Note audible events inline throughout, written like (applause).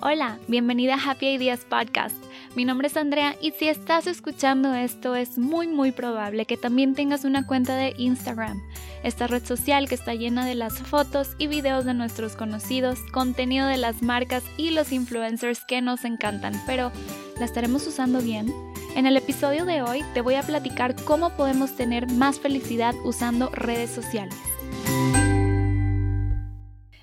Hola, bienvenida a Happy Ideas Podcast. Mi nombre es Andrea y si estás escuchando esto es muy muy probable que también tengas una cuenta de Instagram, esta red social que está llena de las fotos y videos de nuestros conocidos, contenido de las marcas y los influencers que nos encantan, pero ¿la estaremos usando bien? En el episodio de hoy te voy a platicar cómo podemos tener más felicidad usando redes sociales.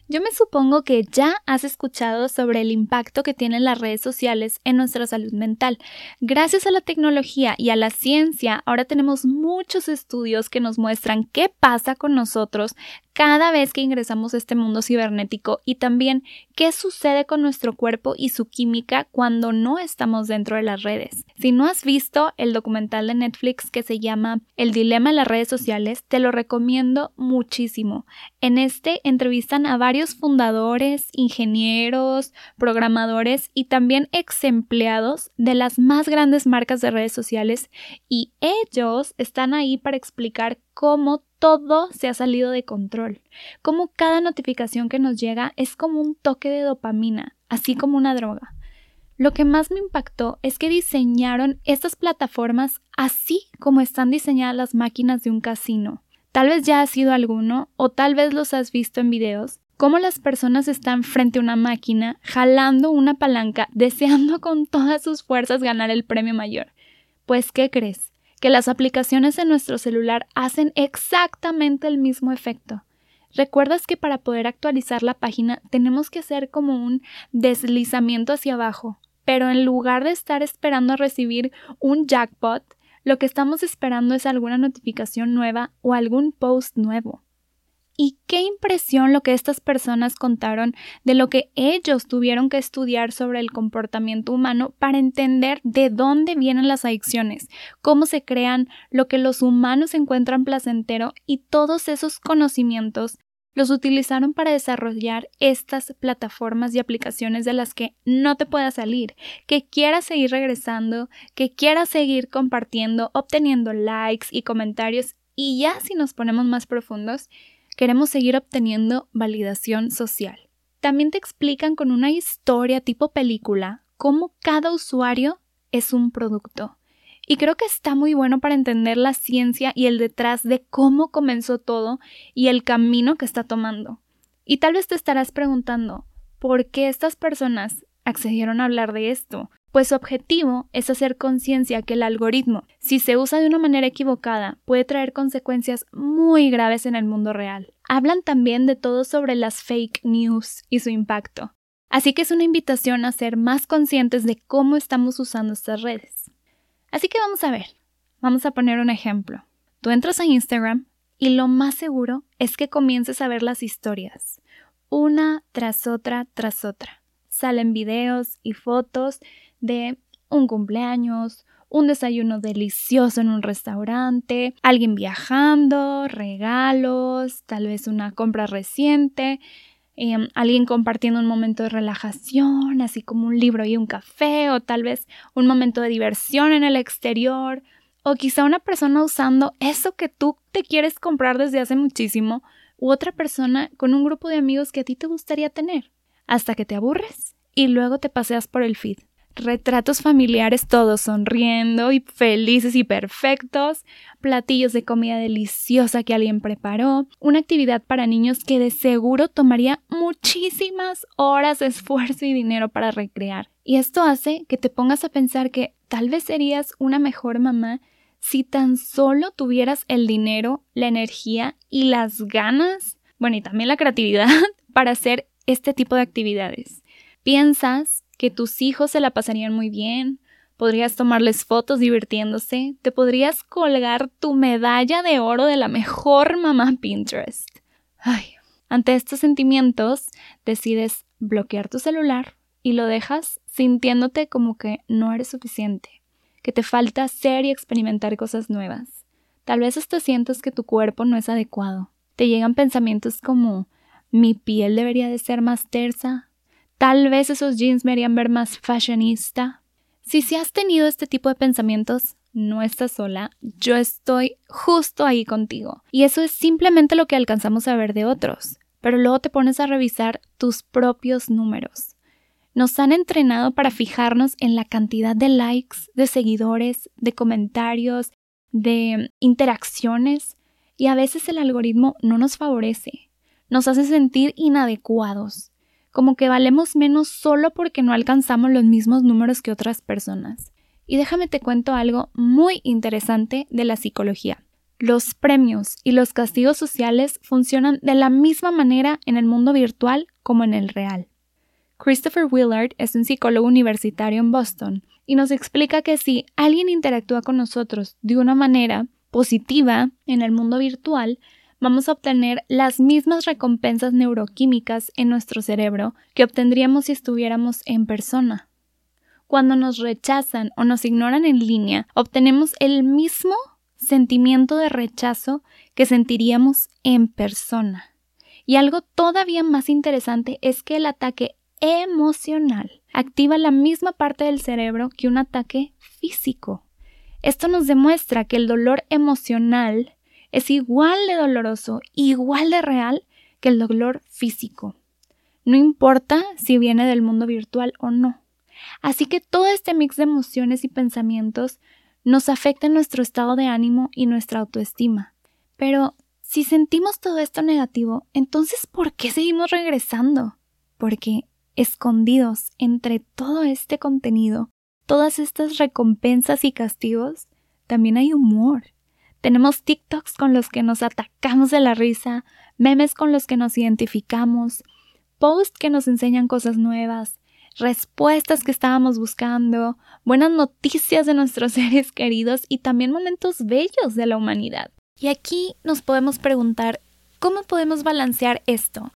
Yo me supongo que ya has escuchado sobre el impacto que tienen las redes sociales en nuestra salud mental. Gracias a la tecnología y a la ciencia, ahora tenemos muchos estudios que nos muestran qué pasa con nosotros cada vez que ingresamos a este mundo cibernético y también qué sucede con nuestro cuerpo y su química cuando no estamos dentro de las redes. Si no has visto el documental de Netflix que se llama El dilema de las redes sociales, te lo recomiendo muchísimo. En este entrevistan a varios fundadores, ingenieros, programadores y también ex empleados de las más grandes marcas de redes sociales y ellos están ahí para explicar cómo todo se ha salido de control, cómo cada notificación que nos llega es como un toque de dopamina, así como una droga. Lo que más me impactó es que diseñaron estas plataformas así como están diseñadas las máquinas de un casino. Tal vez ya has sido alguno o tal vez los has visto en videos, cómo las personas están frente a una máquina, jalando una palanca, (laughs) deseando con todas sus fuerzas ganar el premio mayor. Pues, ¿qué crees? Que las aplicaciones en nuestro celular hacen exactamente el mismo efecto. ¿Recuerdas que para poder actualizar la página tenemos que hacer como un deslizamiento hacia abajo? Pero en lugar de estar esperando a recibir un jackpot, lo que estamos esperando es alguna notificación nueva o algún post nuevo. Y qué impresión lo que estas personas contaron de lo que ellos tuvieron que estudiar sobre el comportamiento humano para entender de dónde vienen las adicciones, cómo se crean, lo que los humanos encuentran placentero y todos esos conocimientos los utilizaron para desarrollar estas plataformas y aplicaciones de las que no te puedas salir, que quieras seguir regresando, que quieras seguir compartiendo, obteniendo likes y comentarios y ya si nos ponemos más profundos, queremos seguir obteniendo validación social. También te explican con una historia tipo película cómo cada usuario es un producto. Y creo que está muy bueno para entender la ciencia y el detrás de cómo comenzó todo y el camino que está tomando. Y tal vez te estarás preguntando, ¿por qué estas personas accedieron a hablar de esto? Pues su objetivo es hacer conciencia que el algoritmo, si se usa de una manera equivocada, puede traer consecuencias muy graves en el mundo real. Hablan también de todo sobre las fake news y su impacto. Así que es una invitación a ser más conscientes de cómo estamos usando estas redes. Así que vamos a ver, vamos a poner un ejemplo. Tú entras a Instagram y lo más seguro es que comiences a ver las historias, una tras otra tras otra. Salen videos y fotos de un cumpleaños, un desayuno delicioso en un restaurante, alguien viajando, regalos, tal vez una compra reciente, em, alguien compartiendo un momento de relajación, así como un libro y un café, o tal vez un momento de diversión en el exterior, o quizá una persona usando eso que tú te quieres comprar desde hace muchísimo, u otra persona con un grupo de amigos que a ti te gustaría tener, hasta que te aburres y luego te paseas por el feed retratos familiares todos sonriendo y felices y perfectos, platillos de comida deliciosa que alguien preparó, una actividad para niños que de seguro tomaría muchísimas horas de esfuerzo y dinero para recrear. Y esto hace que te pongas a pensar que tal vez serías una mejor mamá si tan solo tuvieras el dinero, la energía y las ganas, bueno, y también la creatividad (laughs) para hacer este tipo de actividades. Piensas que tus hijos se la pasarían muy bien, podrías tomarles fotos divirtiéndose, te podrías colgar tu medalla de oro de la mejor mamá Pinterest. Ay, ante estos sentimientos decides bloquear tu celular y lo dejas sintiéndote como que no eres suficiente, que te falta hacer y experimentar cosas nuevas. Tal vez hasta sientas que tu cuerpo no es adecuado. Te llegan pensamientos como mi piel debería de ser más tersa, Tal vez esos jeans me harían ver más fashionista. Si si has tenido este tipo de pensamientos, no estás sola, yo estoy justo ahí contigo. Y eso es simplemente lo que alcanzamos a ver de otros. Pero luego te pones a revisar tus propios números. Nos han entrenado para fijarnos en la cantidad de likes, de seguidores, de comentarios, de interacciones y a veces el algoritmo no nos favorece, nos hace sentir inadecuados, como que valemos menos solo porque no alcanzamos los mismos números que otras personas. Y déjame te cuento algo muy interesante de la psicología. Los premios y los castigos sociales funcionan de la misma manera en el mundo virtual como en el real. Christopher Willard es un psicólogo universitario en Boston y nos explica que si alguien interactúa con nosotros de una manera positiva en el mundo virtual, vamos a obtener las mismas recompensas neuroquímicas en nuestro cerebro que obtendríamos si estuviéramos en persona. Cuando nos rechazan o nos ignoran en línea, obtenemos el mismo sentimiento de rechazo que sentiríamos en persona. Y algo todavía más interesante es que el ataque emocional activa la misma parte del cerebro que un ataque físico. Esto nos demuestra que el dolor emocional es igual de doloroso, igual de real que el dolor físico. No importa si viene del mundo virtual o no. Así que todo este mix de emociones y pensamientos nos afecta en nuestro estado de ánimo y nuestra autoestima. Pero si sentimos todo esto negativo, entonces ¿por qué seguimos regresando? Porque escondidos entre todo este contenido, todas estas recompensas y castigos, también hay humor. Tenemos TikToks con los que nos atacamos de la risa, memes con los que nos identificamos, posts que nos enseñan cosas nuevas, respuestas que estábamos buscando, buenas noticias de nuestros (laughs) seres queridos y también momentos bellos de la humanidad. Y aquí nos podemos preguntar, ¿cómo podemos balancear esto?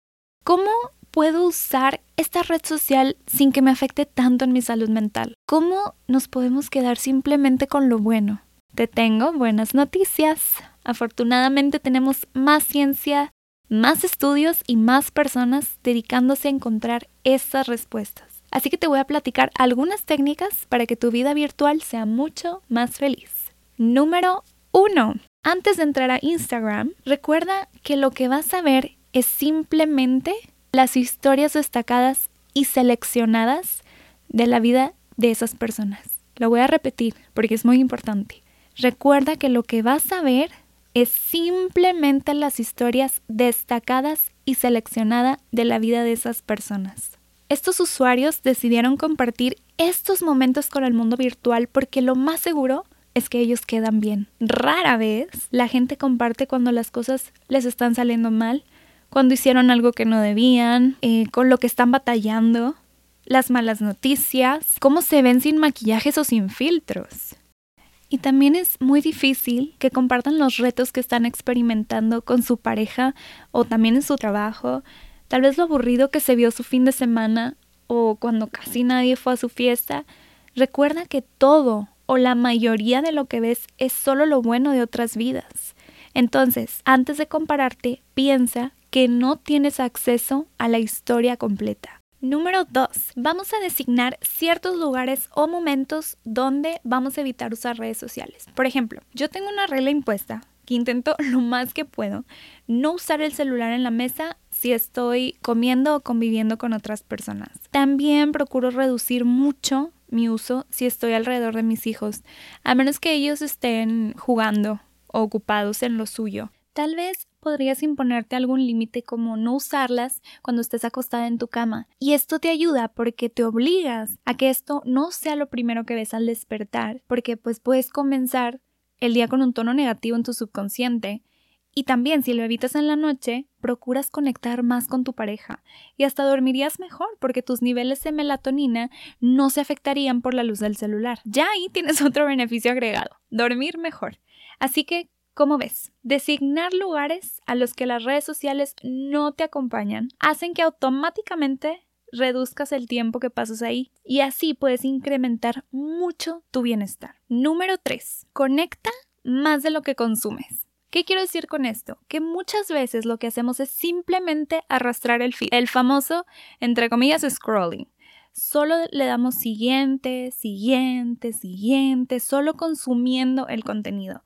¿Cómo puedo usar esta red social sin que me afecte tanto en mi salud mental? ¿Cómo nos podemos quedar simplemente con lo bueno? Te tengo buenas noticias. Afortunadamente tenemos más ciencia, más estudios y más personas dedicándose a encontrar estas respuestas. Así que te voy a platicar algunas técnicas para que tu vida virtual sea mucho más feliz. Número 1. Antes de entrar a Instagram, recuerda que lo que vas a ver es simplemente las historias destacadas y seleccionadas de la vida de esas personas. Lo voy a repetir porque es muy importante. Recuerda que lo que vas a ver es simplemente las historias destacadas y seleccionadas de la vida de esas personas. Estos usuarios decidieron compartir estos momentos con el mundo virtual porque lo más seguro es que ellos quedan bien. Rara vez la gente comparte cuando las cosas les están saliendo mal, cuando hicieron algo que no debían, eh, con lo que están batallando, las malas noticias, cómo se ven sin maquillajes o sin filtros. Y también es muy difícil que compartan los retos que están experimentando con su pareja o también en su trabajo, Tal vez lo aburrido que se vio su fin de semana o cuando casi nadie fue a su fiesta. Recuerda que todo o la mayoría de lo que ves es solo lo bueno de otras vidas. Entonces, antes de compararte, piensa que no tienes acceso a la historia completa. Número 2. Vamos a designar ciertos lugares o momentos donde vamos a evitar usar redes sociales. Por ejemplo, yo tengo una regla impuesta que intento (laughs) lo más que puedo no usar el celular en la mesa si estoy comiendo o conviviendo con otras personas. También procuro reducir mucho mi uso si estoy alrededor de mis hijos, a menos que ellos estén jugando o ocupados en lo suyo. Tal vez podrías imponerte algún límite como no usarlas cuando estés acostada en tu cama. Y esto te ayuda porque te obligas a que esto no sea lo primero que ves al despertar, porque pues puedes comenzar el día con un tono negativo en tu subconsciente. Y también si lo evitas en la noche, procuras conectar más con tu pareja y hasta dormirías mejor porque tus niveles de melatonina no se afectarían por la luz del celular. Ya ahí tienes (laughs) otro beneficio agregado, dormir mejor. Así que, ¿cómo ves? Designar lugares a los que las redes sociales no te acompañan hacen que automáticamente reduzcas el tiempo que pasas ahí y así puedes incrementar mucho tu bienestar. Número 3. Conecta más de lo que consumes. ¿Qué quiero decir con esto? Que muchas veces lo que hacemos es simplemente arrastrar el feed, el famoso, entre comillas, scrolling. Solo le damos siguiente, siguiente, siguiente, solo consumiendo el contenido.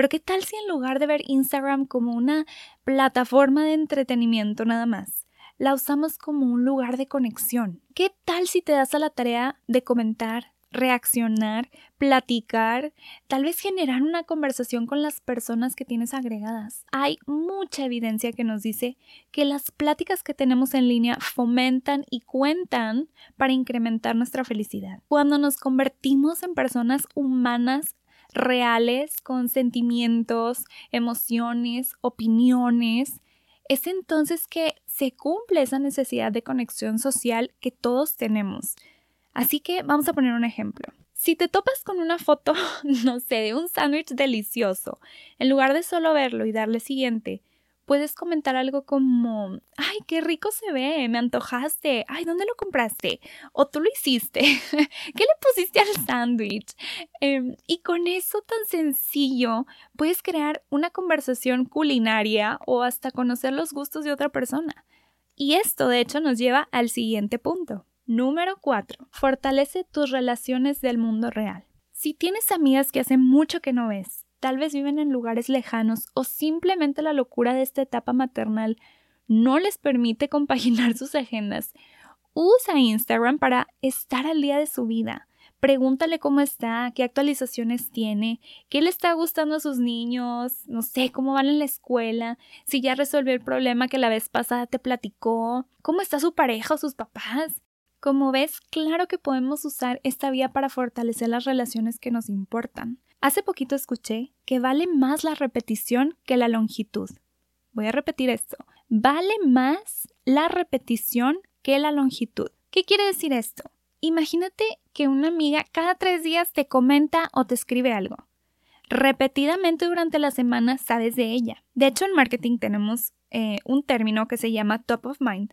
Pero ¿qué tal si en lugar de ver Instagram como una plataforma de entretenimiento nada más, la usamos como un lugar de conexión. ¿Qué tal si te das a la tarea de comentar, reaccionar, platicar, tal vez generar una conversación con las personas que tienes agregadas. Hay mucha evidencia que nos dice que las pláticas que tenemos en línea fomentan y cuentan para incrementar nuestra felicidad. Cuando nos convertimos en personas humanas reales, con sentimientos, emociones, opiniones, es entonces que se cumple esa necesidad de conexión social que todos tenemos. Así que vamos a poner un ejemplo. Si te topas con una foto, (laughs) no sé, de un sándwich delicioso, en lugar de solo verlo y darle siguiente, puedes comentar algo como, ay, qué rico se ve, me antojaste, ay, ¿dónde lo compraste? O tú lo hiciste, (laughs) ¿qué le pusiste al sándwich? Em, y con eso tan sencillo, puedes crear una conversación culinaria o hasta conocer los gustos de otra persona. Y esto, de hecho, nos lleva al siguiente punto. Número 4. Fortalece tus relaciones del mundo real. Si tienes amigas que hace mucho que no ves, tal vez viven en lugares lejanos o simplemente la locura de esta etapa maternal no les permite (laughs) compaginar sus agendas, usa Instagram para estar al día de su vida. Pregúntale cómo está, qué actualizaciones tiene, qué le está gustando a sus niños, no sé, cómo van en la escuela, si ya resolvió el problema que la vez pasada te platicó, cómo está su pareja o sus papás. Como ves, claro que podemos usar esta vía para fortalecer las relaciones que nos importan. Hace poquito escuché que vale más la repetición que la longitud. Voy a repetir esto. Vale más la repetición que la longitud. ¿Qué quiere decir esto? Imagínate que una amiga cada tres días te comenta o te escribe algo. Repetidamente durante la semana sabes de ella. De hecho, en marketing tenemos eh, un término que se llama top of mind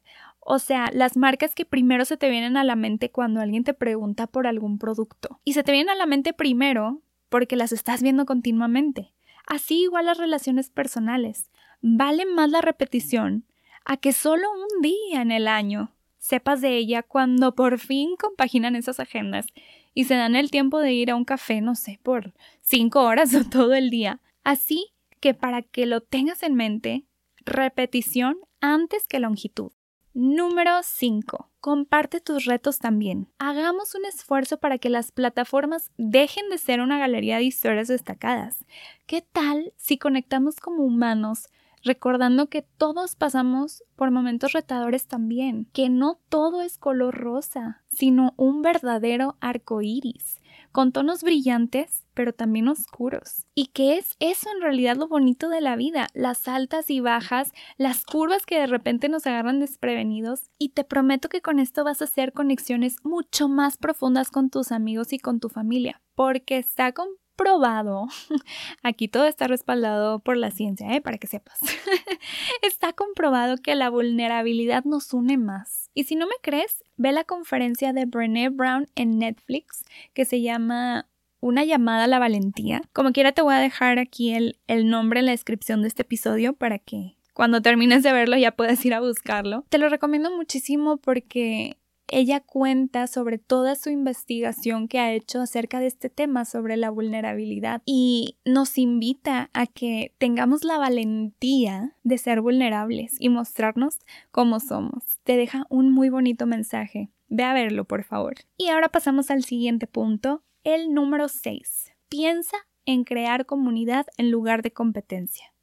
o sea, las marcas que primero se te vienen a la mente cuando alguien te pregunta por algún producto. Y se te vienen a la mente primero porque las estás viendo continuamente. Así igual las relaciones personales. Vale más la repetición a que solo un día en el año sepas de ella cuando por fin compaginan esas agendas y se dan el tiempo de ir a un café, no sé, por cinco horas (laughs) o todo el día. Así que para que lo tengas en mente, repetición antes que longitud. Número 5. Comparte tus retos también. Hagamos un esfuerzo para que las plataformas dejen de ser una galería de historias destacadas. ¿Qué tal si conectamos como humanos recordando que todos pasamos por momentos retadores también, que no todo es color rosa, sino un verdadero arco iris, con tonos brillantes, pero también oscuros. ¿Y qué es eso en realidad lo bonito de la vida? Las altas y bajas, las curvas que de repente nos agarran desprevenidos. Y te prometo que con esto vas a hacer conexiones mucho más profundas con tus amigos y con tu familia, porque está con probado, (laughs) aquí todo está respaldado por la ciencia, ¿eh? para que sepas, (laughs) está comprobado que la vulnerabilidad nos une más. Y si no me crees, ve la conferencia de Brené Brown en Netflix que se llama Una llamada a la valentía. Como quiera te voy a dejar aquí el, el nombre en la descripción de este episodio para que cuando termines de verlo ya puedas ir a buscarlo. Te lo recomiendo muchísimo porque ella cuenta sobre toda su investigación que ha hecho acerca de este tema sobre la vulnerabilidad y nos invita a que tengamos la valentía de ser vulnerables y mostrarnos cómo somos. Te deja un muy bonito mensaje. Ve a verlo, por favor. Y ahora pasamos al siguiente punto, el número 6. Piensa en crear comunidad en lugar de competencia.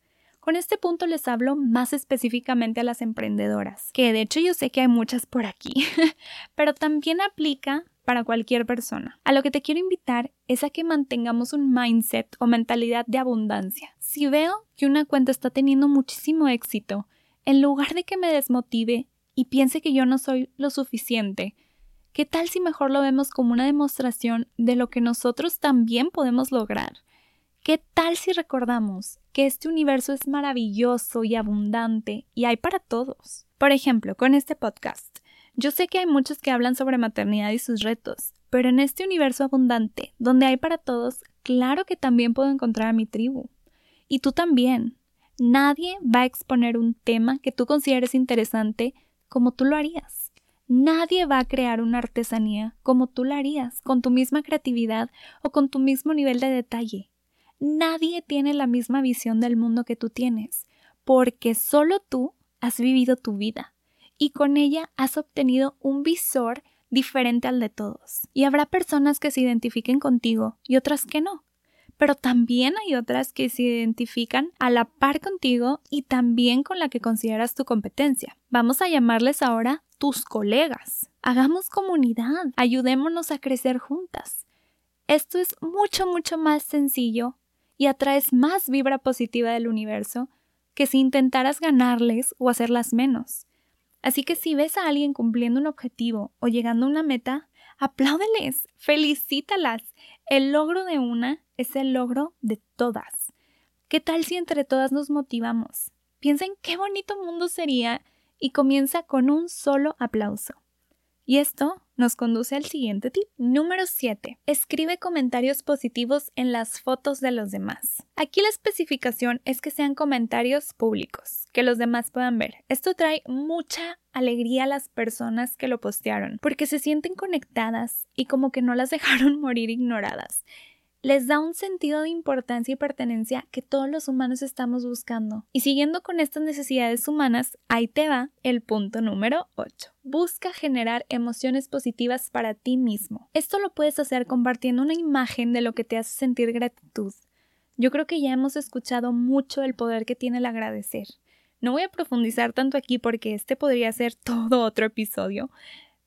Con este punto les hablo más específicamente a las emprendedoras, que de hecho yo sé que hay muchas por aquí, (laughs) pero también aplica para cualquier persona. A lo que te quiero invitar es a que mantengamos un mindset o mentalidad de abundancia. Si veo que una cuenta está teniendo muchísimo éxito, en lugar de que me desmotive y piense que yo no soy lo suficiente, ¿qué tal si mejor lo vemos como una demostración de lo que nosotros también podemos lograr? ¿Qué tal si recordamos que este universo es maravilloso y abundante y hay para todos? Por ejemplo, con este podcast. Yo sé que hay muchos que hablan sobre maternidad y sus retos, pero en este universo abundante, donde hay para todos, claro que también puedo encontrar a mi tribu. Y tú también. Nadie va a exponer un tema que tú consideres interesante como tú lo harías. Nadie va a crear una artesanía como tú la harías, con tu misma creatividad o con tu mismo nivel de detalle. Nadie tiene la misma visión del mundo que tú tienes, porque solo tú has vivido tu vida y con ella has obtenido un visor diferente al de todos. Y habrá personas que se identifiquen contigo y otras que no. Pero también hay otras que se identifican a la par contigo y también con la que consideras tu competencia. Vamos a llamarles ahora tus colegas. Hagamos comunidad, ayudémonos a crecer juntas. Esto es mucho, mucho más sencillo y atraes más vibra positiva del universo que si intentaras ganarles o hacerlas menos. Así que si ves a alguien cumpliendo un objetivo o llegando a una meta, apláudeles, felicítalas. El logro de una es el logro de todas. ¿Qué tal si entre todas nos motivamos? Piensa en qué bonito mundo sería y comienza con un solo aplauso. Y esto nos conduce al siguiente tip. Número 7. Escribe comentarios positivos en las fotos de los demás. Aquí la especificación es que sean comentarios públicos, que los demás puedan ver. Esto trae mucha alegría a las personas que lo postearon, porque se sienten conectadas y como que no las (laughs) dejaron morir ignoradas les da un sentido de importancia y pertenencia que todos los humanos estamos buscando. Y siguiendo con estas necesidades humanas, ahí te va el punto número 8. Busca generar emociones positivas para ti mismo. Esto lo puedes hacer compartiendo una imagen de lo que te hace sentir gratitud. Yo creo que ya hemos escuchado mucho el poder que tiene el agradecer. No voy a profundizar tanto aquí porque este podría ser (laughs) todo otro episodio,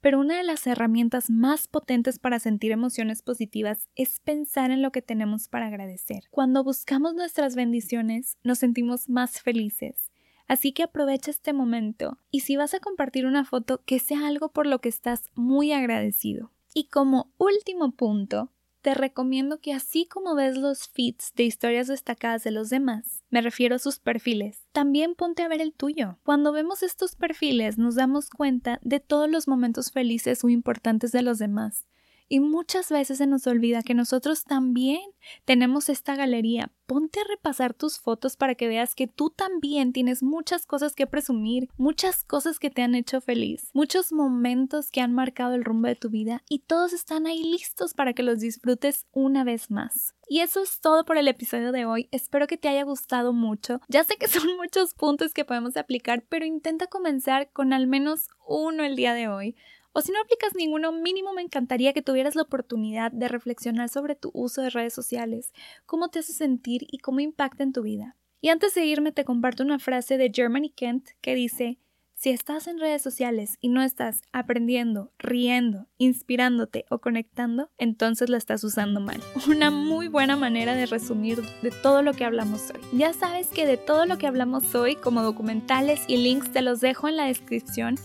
pero una de las herramientas más potentes para sentir emociones positivas es pensar en lo que tenemos para agradecer. Cuando buscamos nuestras bendiciones, nos sentimos más felices. Así que aprovecha este momento y si vas a compartir una foto, que sea algo por lo que estás muy agradecido. Y como último punto, te recomiendo que así como ves los feeds de historias destacadas de los demás, me refiero a sus perfiles, también ponte a ver el tuyo. Cuando vemos estos perfiles nos damos cuenta de todos los momentos felices o importantes de los demás y muchas veces se nos olvida que nosotros también tenemos esta galería. Ponte a repasar tus fotos para que veas que tú también tienes muchas cosas que presumir, muchas cosas que te han hecho feliz, muchos momentos que han marcado el rumbo de tu vida y todos están ahí listos para que los disfrutes una vez más. Y eso es todo por el episodio de hoy. Espero que te haya gustado mucho. Ya sé que (laughs) son muchos puntos que podemos aplicar, pero intenta comenzar con al menos uno el día de hoy. O si no aplicas ninguno, mínimo me encantaría que tuvieras la oportunidad de reflexionar sobre tu uso de redes sociales, cómo te hace sentir y cómo impacta en tu vida. Y antes de irme te comparto una frase de Germany Kent que dice, si estás en redes sociales y no estás aprendiendo, riendo, inspirándote o conectando, entonces la estás usando mal. Una muy buena manera de resumir de todo lo que hablamos hoy. Ya sabes que de todo lo que hablamos hoy, como documentales y links, te los dejo en la descripción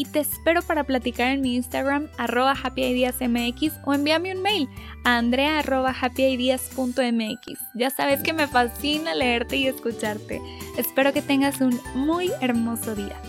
y te espero para platicar en mi Instagram arroba happyideasmx o envíame un mail a andrea arroba. Ya sabes que me fascina leerte y escucharte. Espero que tengas un muy hermoso día.